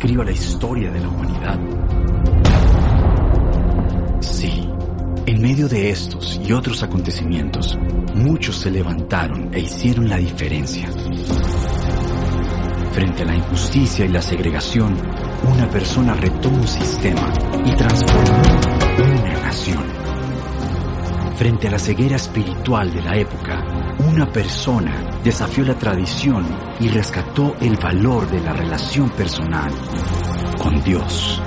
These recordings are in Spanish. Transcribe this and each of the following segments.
describa la historia de la humanidad. Sí, en medio de estos y otros acontecimientos, muchos se levantaron e hicieron la diferencia. Frente a la injusticia y la segregación, una persona retó un sistema y transformó una nación. Frente a la ceguera espiritual de la época, una persona desafió la tradición y rescató el valor de la relación personal con Dios.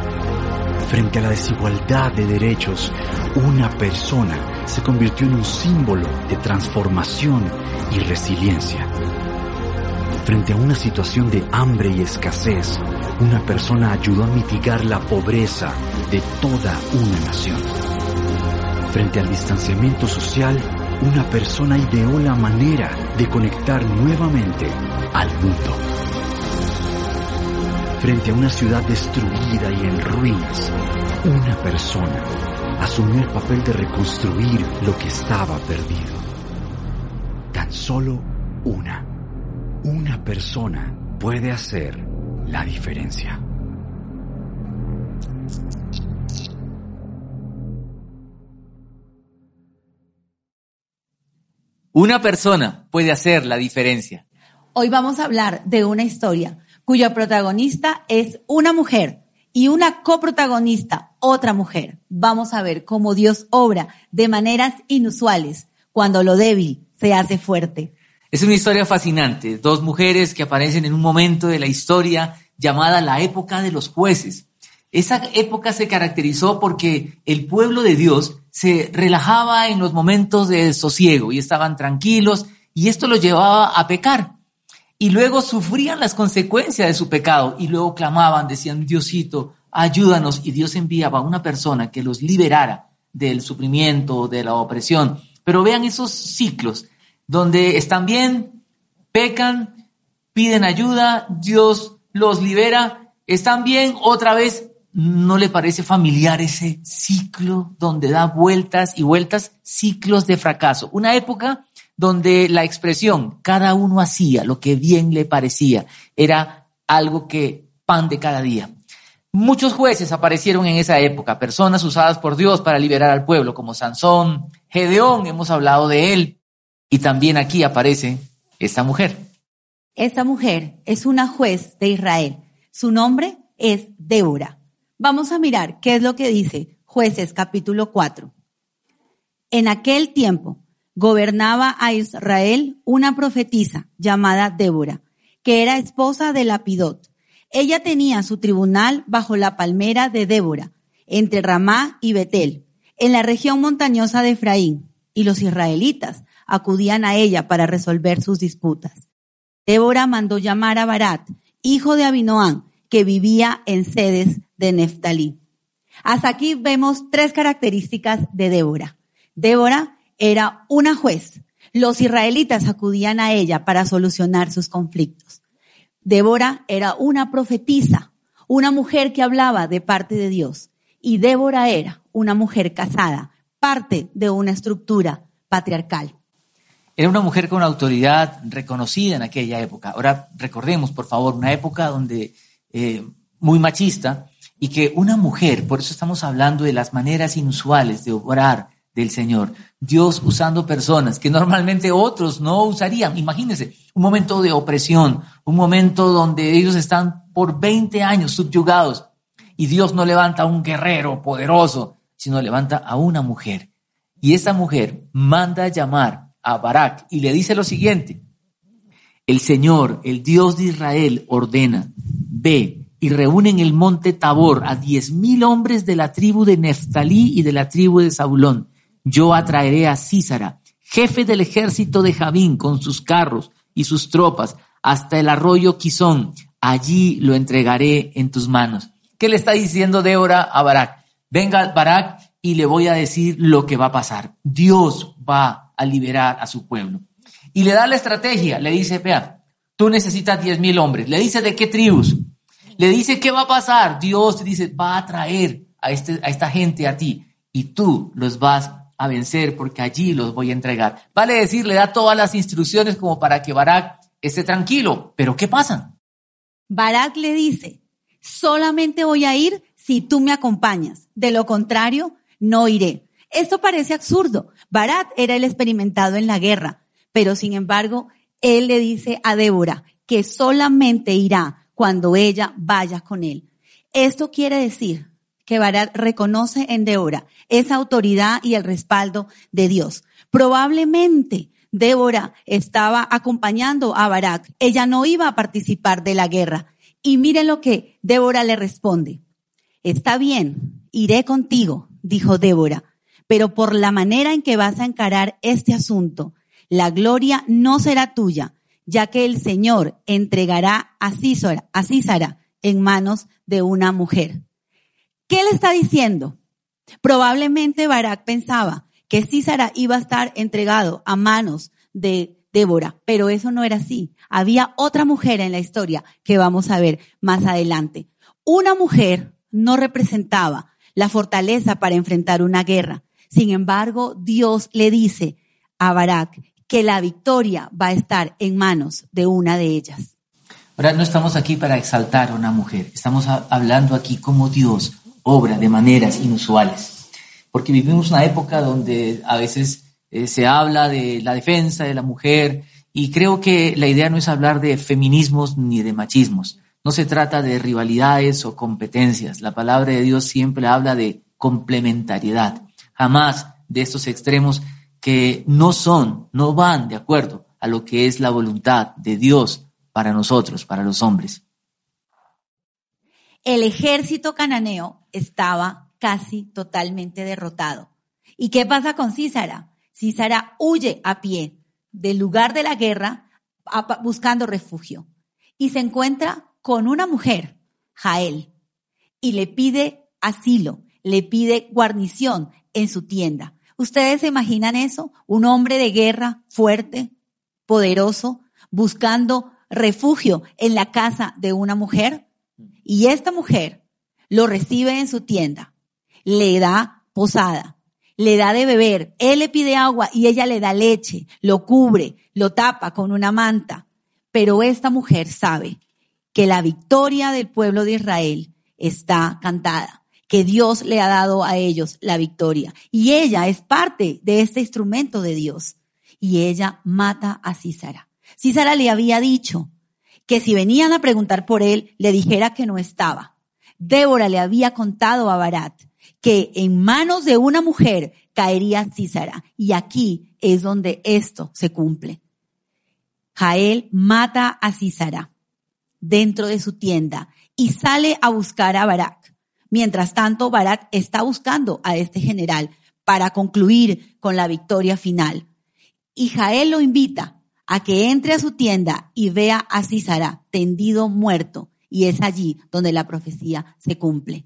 Frente a la desigualdad de derechos, una persona se convirtió en un símbolo de transformación y resiliencia. Frente a una situación de hambre y escasez, una persona ayudó a mitigar la pobreza de toda una nación. Frente al distanciamiento social, una persona ideó la manera de conectar nuevamente al mundo. Frente a una ciudad destruida y en ruinas, una persona asumió el papel de reconstruir lo que estaba perdido. Tan solo una, una persona puede hacer la diferencia. Una persona puede hacer la diferencia. Hoy vamos a hablar de una historia cuya protagonista es una mujer y una coprotagonista, otra mujer. Vamos a ver cómo Dios obra de maneras inusuales cuando lo débil se hace fuerte. Es una historia fascinante. Dos mujeres que aparecen en un momento de la historia llamada la época de los jueces. Esa época se caracterizó porque el pueblo de Dios se relajaba en los momentos de sosiego y estaban tranquilos y esto los llevaba a pecar. Y luego sufrían las consecuencias de su pecado y luego clamaban, decían, Diosito, ayúdanos. Y Dios enviaba una persona que los liberara del sufrimiento, de la opresión. Pero vean esos ciclos donde están bien, pecan, piden ayuda, Dios los libera, están bien, otra vez ¿No le parece familiar ese ciclo donde da vueltas y vueltas, ciclos de fracaso? Una época donde la expresión cada uno hacía lo que bien le parecía era algo que pan de cada día. Muchos jueces aparecieron en esa época, personas usadas por Dios para liberar al pueblo, como Sansón, Gedeón, hemos hablado de él, y también aquí aparece esta mujer. Esta mujer es una juez de Israel. Su nombre es Débora. Vamos a mirar qué es lo que dice jueces capítulo 4. En aquel tiempo gobernaba a Israel una profetisa llamada Débora, que era esposa de Lapidot. Ella tenía su tribunal bajo la palmera de Débora, entre Ramá y Betel, en la región montañosa de Efraín, y los israelitas acudían a ella para resolver sus disputas. Débora mandó llamar a Barat, hijo de Abinoán, que vivía en sedes de Neftalí. Hasta aquí vemos tres características de Débora. Débora era una juez. Los israelitas acudían a ella para solucionar sus conflictos. Débora era una profetisa, una mujer que hablaba de parte de Dios. Y Débora era una mujer casada, parte de una estructura patriarcal. Era una mujer con autoridad reconocida en aquella época. Ahora recordemos, por favor, una época donde eh, muy machista y que una mujer, por eso estamos hablando de las maneras inusuales de orar del Señor, Dios usando personas que normalmente otros no usarían. Imagínense, un momento de opresión, un momento donde ellos están por 20 años subyugados y Dios no levanta a un guerrero poderoso, sino levanta a una mujer. Y esa mujer manda llamar a Barak y le dice lo siguiente, el Señor, el Dios de Israel, ordena, ve y reúne en el monte Tabor a diez mil hombres de la tribu de Neftalí y de la tribu de Zabulón. Yo atraeré a Císara, jefe del ejército de Javín, con sus carros y sus tropas, hasta el arroyo Quizón. Allí lo entregaré en tus manos. ¿Qué le está diciendo Débora a Barak? venga Barak y le voy a decir lo que va a pasar. Dios va a liberar a su pueblo. Y le da la estrategia, le dice, vea, tú necesitas diez mil hombres. Le dice de qué tribus. Le dice qué va a pasar. Dios te dice, va a traer a, este, a esta gente a ti y tú los vas a vencer porque allí los voy a entregar. Vale decir, le da todas las instrucciones como para que Barak esté tranquilo. Pero ¿qué pasa? Barak le dice, solamente voy a ir si tú me acompañas. De lo contrario, no iré. Esto parece absurdo. Barak era el experimentado en la guerra, pero sin embargo, él le dice a Débora que solamente irá cuando ella vaya con él. Esto quiere decir que Barak reconoce en Débora esa autoridad y el respaldo de Dios. Probablemente Débora estaba acompañando a Barak. Ella no iba a participar de la guerra. Y miren lo que Débora le responde. Está bien, iré contigo, dijo Débora, pero por la manera en que vas a encarar este asunto, la gloria no será tuya, ya que el Señor entregará a Císara, a Císara en manos de una mujer. ¿Qué le está diciendo? Probablemente Barak pensaba que Císara iba a estar entregado a manos de Débora, pero eso no era así. Había otra mujer en la historia que vamos a ver más adelante. Una mujer no representaba la fortaleza para enfrentar una guerra. Sin embargo, Dios le dice a Barak que la victoria va a estar en manos de una de ellas. Ahora no estamos aquí para exaltar a una mujer, estamos hablando aquí como Dios obra de maneras inusuales, porque vivimos una época donde a veces eh, se habla de la defensa de la mujer y creo que la idea no es hablar de feminismos ni de machismos, no se trata de rivalidades o competencias, la palabra de Dios siempre habla de complementariedad, jamás de estos extremos que no son, no van de acuerdo a lo que es la voluntad de Dios para nosotros, para los hombres. El ejército cananeo estaba casi totalmente derrotado. ¿Y qué pasa con Císara? Císara huye a pie del lugar de la guerra buscando refugio y se encuentra con una mujer, Jael, y le pide asilo, le pide guarnición en su tienda. ¿Ustedes se imaginan eso? Un hombre de guerra fuerte, poderoso, buscando refugio en la casa de una mujer. Y esta mujer lo recibe en su tienda, le da posada, le da de beber, él le pide agua y ella le da leche, lo cubre, lo tapa con una manta. Pero esta mujer sabe que la victoria del pueblo de Israel está cantada que Dios le ha dado a ellos la victoria. Y ella es parte de este instrumento de Dios. Y ella mata a Císara. Císara le había dicho que si venían a preguntar por él, le dijera que no estaba. Débora le había contado a Barat que en manos de una mujer caería Císara. Y aquí es donde esto se cumple. Jael mata a Císara dentro de su tienda y sale a buscar a Barak. Mientras tanto, Barak está buscando a este general para concluir con la victoria final. Y Jael lo invita a que entre a su tienda y vea a Císara tendido muerto. Y es allí donde la profecía se cumple.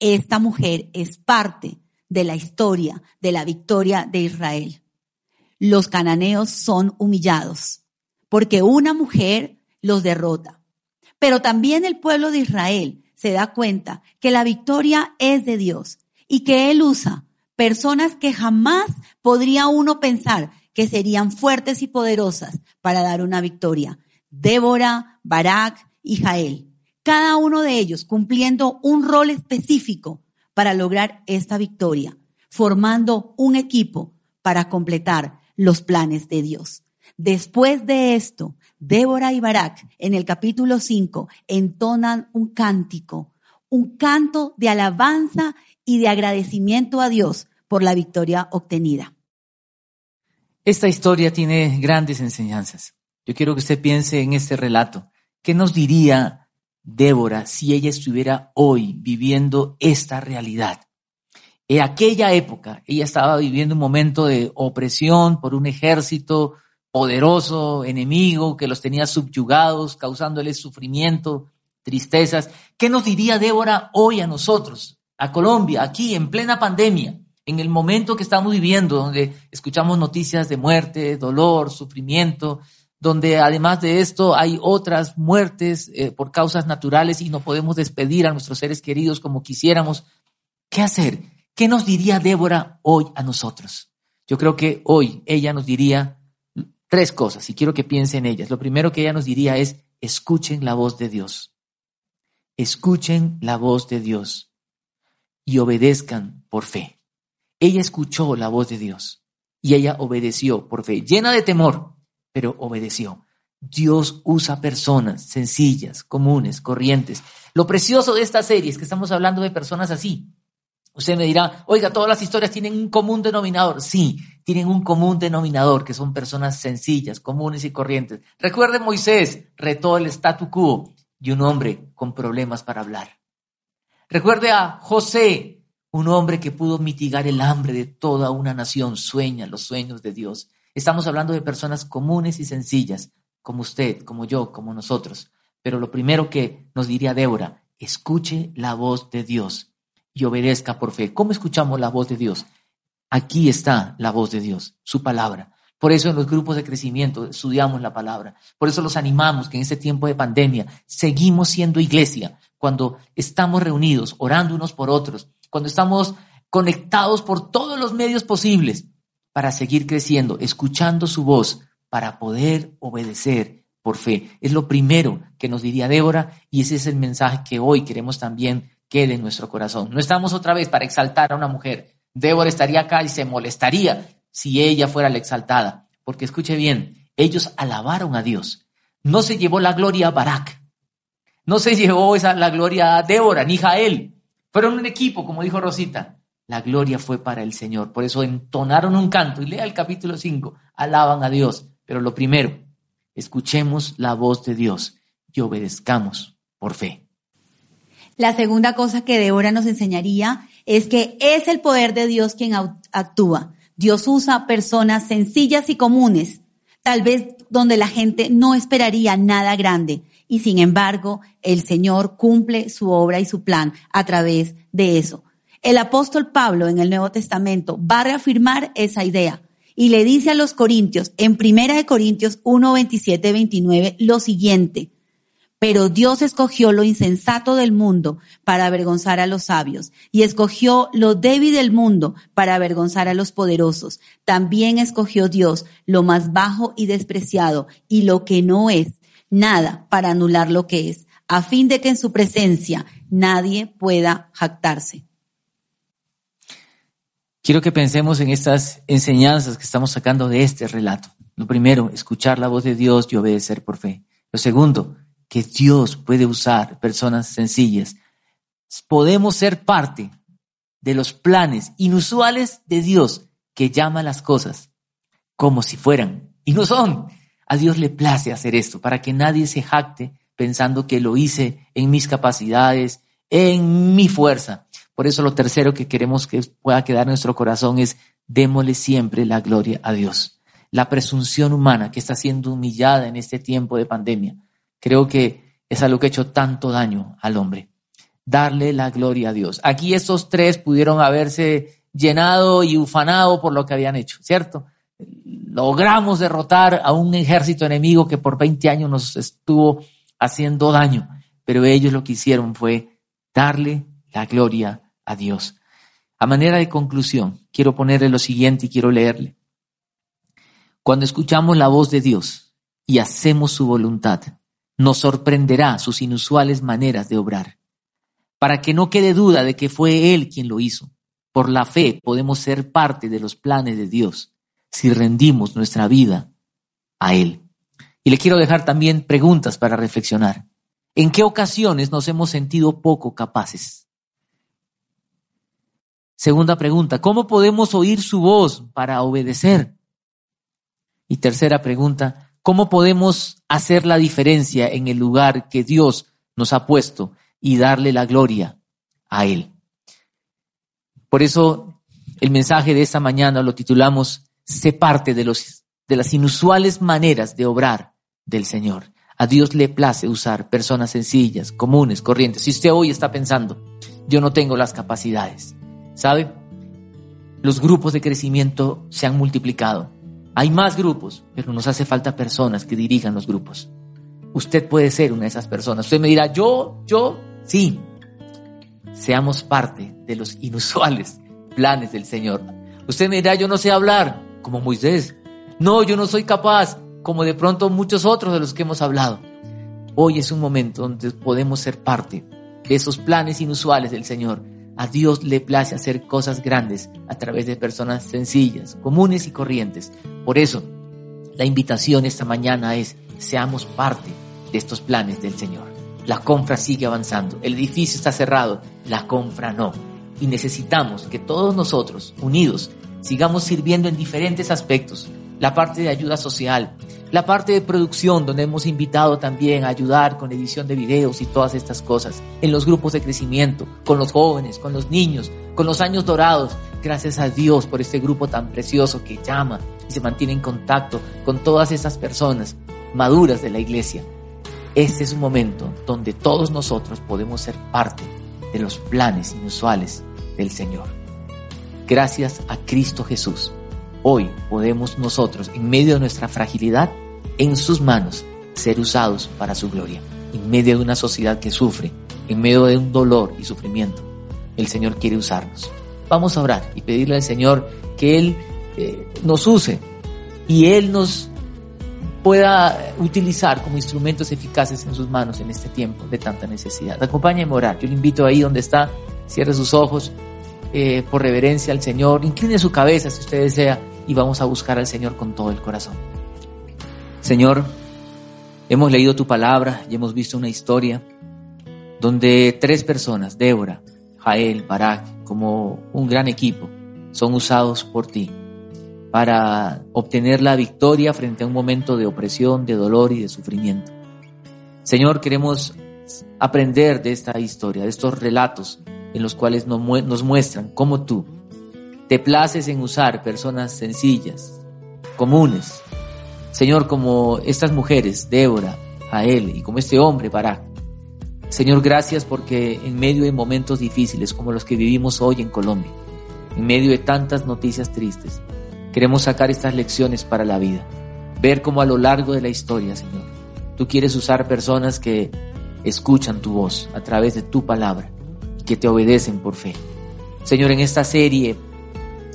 Esta mujer es parte de la historia de la victoria de Israel. Los cananeos son humillados porque una mujer los derrota. Pero también el pueblo de Israel se da cuenta que la victoria es de Dios y que Él usa personas que jamás podría uno pensar que serían fuertes y poderosas para dar una victoria. Débora, Barak y Jael. Cada uno de ellos cumpliendo un rol específico para lograr esta victoria, formando un equipo para completar los planes de Dios. Después de esto, Débora y Barak en el capítulo 5 entonan un cántico, un canto de alabanza y de agradecimiento a Dios por la victoria obtenida. Esta historia tiene grandes enseñanzas. Yo quiero que usted piense en este relato. ¿Qué nos diría Débora si ella estuviera hoy viviendo esta realidad? En aquella época, ella estaba viviendo un momento de opresión por un ejército poderoso enemigo que los tenía subyugados, causándoles sufrimiento, tristezas. ¿Qué nos diría Débora hoy a nosotros a Colombia, aquí en plena pandemia, en el momento que estamos viviendo, donde escuchamos noticias de muerte, dolor, sufrimiento, donde además de esto hay otras muertes eh, por causas naturales y no podemos despedir a nuestros seres queridos como quisiéramos. ¿Qué hacer? ¿Qué nos diría Débora hoy a nosotros? Yo creo que hoy ella nos diría tres cosas y quiero que piensen en ellas. Lo primero que ella nos diría es, escuchen la voz de Dios. Escuchen la voz de Dios y obedezcan por fe. Ella escuchó la voz de Dios y ella obedeció por fe, llena de temor, pero obedeció. Dios usa personas sencillas, comunes, corrientes. Lo precioso de esta serie es que estamos hablando de personas así. Usted me dirá, oiga, todas las historias tienen un común denominador. Sí, tienen un común denominador, que son personas sencillas, comunes y corrientes. Recuerde Moisés, retó el statu quo y un hombre con problemas para hablar. Recuerde a José, un hombre que pudo mitigar el hambre de toda una nación, sueña los sueños de Dios. Estamos hablando de personas comunes y sencillas, como usted, como yo, como nosotros. Pero lo primero que nos diría Débora, escuche la voz de Dios y obedezca por fe. ¿Cómo escuchamos la voz de Dios? Aquí está la voz de Dios, su palabra. Por eso en los grupos de crecimiento estudiamos la palabra. Por eso los animamos que en este tiempo de pandemia seguimos siendo iglesia cuando estamos reunidos, orando unos por otros, cuando estamos conectados por todos los medios posibles para seguir creciendo, escuchando su voz, para poder obedecer por fe. Es lo primero que nos diría Débora y ese es el mensaje que hoy queremos también quede en nuestro corazón. No estamos otra vez para exaltar a una mujer. Débora estaría acá y se molestaría si ella fuera la exaltada, porque escuche bien, ellos alabaron a Dios. No se llevó la gloria a Barak, no se llevó esa, la gloria a Débora ni Jael. Fueron un equipo, como dijo Rosita. La gloria fue para el Señor. Por eso entonaron un canto. Y lea el capítulo 5. Alaban a Dios. Pero lo primero, escuchemos la voz de Dios y obedezcamos por fe. La segunda cosa que Débora nos enseñaría es que es el poder de Dios quien actúa. Dios usa personas sencillas y comunes, tal vez donde la gente no esperaría nada grande, y sin embargo el Señor cumple su obra y su plan a través de eso. El apóstol Pablo en el Nuevo Testamento va a reafirmar esa idea y le dice a los corintios en Primera de Corintios 1, 27, 29 lo siguiente. Pero Dios escogió lo insensato del mundo para avergonzar a los sabios y escogió lo débil del mundo para avergonzar a los poderosos. También escogió Dios lo más bajo y despreciado y lo que no es nada para anular lo que es, a fin de que en su presencia nadie pueda jactarse. Quiero que pensemos en estas enseñanzas que estamos sacando de este relato. Lo primero, escuchar la voz de Dios y obedecer por fe. Lo segundo, que Dios puede usar personas sencillas. Podemos ser parte de los planes inusuales de Dios que llama las cosas como si fueran y no son. A Dios le place hacer esto para que nadie se jacte pensando que lo hice en mis capacidades, en mi fuerza. Por eso lo tercero que queremos que pueda quedar en nuestro corazón es démosle siempre la gloria a Dios. La presunción humana que está siendo humillada en este tiempo de pandemia, creo que es algo que ha hecho tanto daño al hombre. Darle la gloria a Dios. Aquí estos tres pudieron haberse llenado y ufanado por lo que habían hecho, ¿cierto? logramos derrotar a un ejército enemigo que por 20 años nos estuvo haciendo daño, pero ellos lo que hicieron fue darle la gloria a Dios. A manera de conclusión, quiero ponerle lo siguiente y quiero leerle. Cuando escuchamos la voz de Dios y hacemos su voluntad, nos sorprenderá sus inusuales maneras de obrar. Para que no quede duda de que fue Él quien lo hizo. Por la fe podemos ser parte de los planes de Dios si rendimos nuestra vida a Él. Y le quiero dejar también preguntas para reflexionar. ¿En qué ocasiones nos hemos sentido poco capaces? Segunda pregunta, ¿cómo podemos oír su voz para obedecer? Y tercera pregunta, ¿cómo podemos hacer la diferencia en el lugar que Dios nos ha puesto y darle la gloria a Él? Por eso el mensaje de esta mañana lo titulamos sé parte de, los, de las inusuales maneras de obrar del Señor. A Dios le place usar personas sencillas, comunes, corrientes. Si usted hoy está pensando, yo no tengo las capacidades, ¿sabe? Los grupos de crecimiento se han multiplicado. Hay más grupos, pero nos hace falta personas que dirijan los grupos. Usted puede ser una de esas personas. Usted me dirá, yo, yo, sí. Seamos parte de los inusuales planes del Señor. Usted me dirá, yo no sé hablar, como Moisés. No, yo no soy capaz, como de pronto muchos otros de los que hemos hablado. Hoy es un momento donde podemos ser parte de esos planes inusuales del Señor. A Dios le place hacer cosas grandes a través de personas sencillas, comunes y corrientes. Por eso, la invitación esta mañana es, seamos parte de estos planes del Señor. La compra sigue avanzando, el edificio está cerrado, la compra no. Y necesitamos que todos nosotros, unidos, sigamos sirviendo en diferentes aspectos, la parte de ayuda social, la parte de producción, donde hemos invitado también a ayudar con edición de videos y todas estas cosas, en los grupos de crecimiento, con los jóvenes, con los niños, con los años dorados. Gracias a Dios por este grupo tan precioso que llama y se mantiene en contacto con todas esas personas maduras de la iglesia. Este es un momento donde todos nosotros podemos ser parte de los planes inusuales del Señor. Gracias a Cristo Jesús Hoy podemos nosotros, en medio de nuestra fragilidad, en sus manos, ser usados para su gloria. En medio de una sociedad que sufre, en medio de un dolor y sufrimiento, el Señor quiere usarnos. Vamos a orar y pedirle al Señor que Él eh, nos use y Él nos pueda utilizar como instrumentos eficaces en sus manos en este tiempo de tanta necesidad. Acompáñenme a orar. Yo le invito ahí donde está, cierre sus ojos eh, por reverencia al Señor, incline su cabeza si usted desea y vamos a buscar al Señor con todo el corazón. Señor, hemos leído tu palabra y hemos visto una historia donde tres personas, Débora, Jael, Barak, como un gran equipo, son usados por ti para obtener la victoria frente a un momento de opresión, de dolor y de sufrimiento. Señor, queremos aprender de esta historia, de estos relatos en los cuales nos muestran cómo tú te places en usar personas sencillas, comunes. Señor, como estas mujeres, Débora, Jael y como este hombre, Barak. Señor, gracias porque en medio de momentos difíciles como los que vivimos hoy en Colombia, en medio de tantas noticias tristes, queremos sacar estas lecciones para la vida. Ver cómo a lo largo de la historia, Señor, tú quieres usar personas que escuchan tu voz a través de tu palabra y que te obedecen por fe. Señor, en esta serie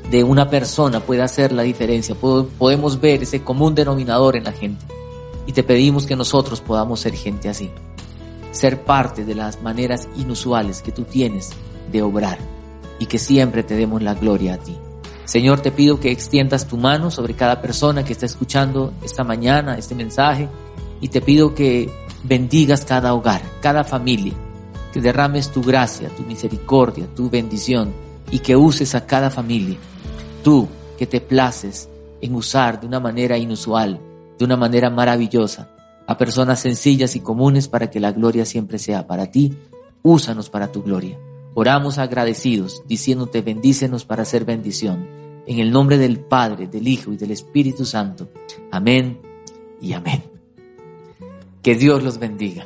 de una persona puede hacer la diferencia. Podemos ver ese común denominador en la gente. Y te pedimos que nosotros podamos ser gente así. Ser parte de las maneras inusuales que tú tienes de obrar. Y que siempre te demos la gloria a ti. Señor, te pido que extiendas tu mano sobre cada persona que está escuchando esta mañana este mensaje. Y te pido que bendigas cada hogar, cada familia. Que derrames tu gracia, tu misericordia, tu bendición. Y que uses a cada familia Tú que te places en usar de una manera inusual, de una manera maravillosa, a personas sencillas y comunes para que la gloria siempre sea para ti, úsanos para tu gloria. Oramos agradecidos, diciéndote bendícenos para hacer bendición. En el nombre del Padre, del Hijo y del Espíritu Santo. Amén y amén. Que Dios los bendiga.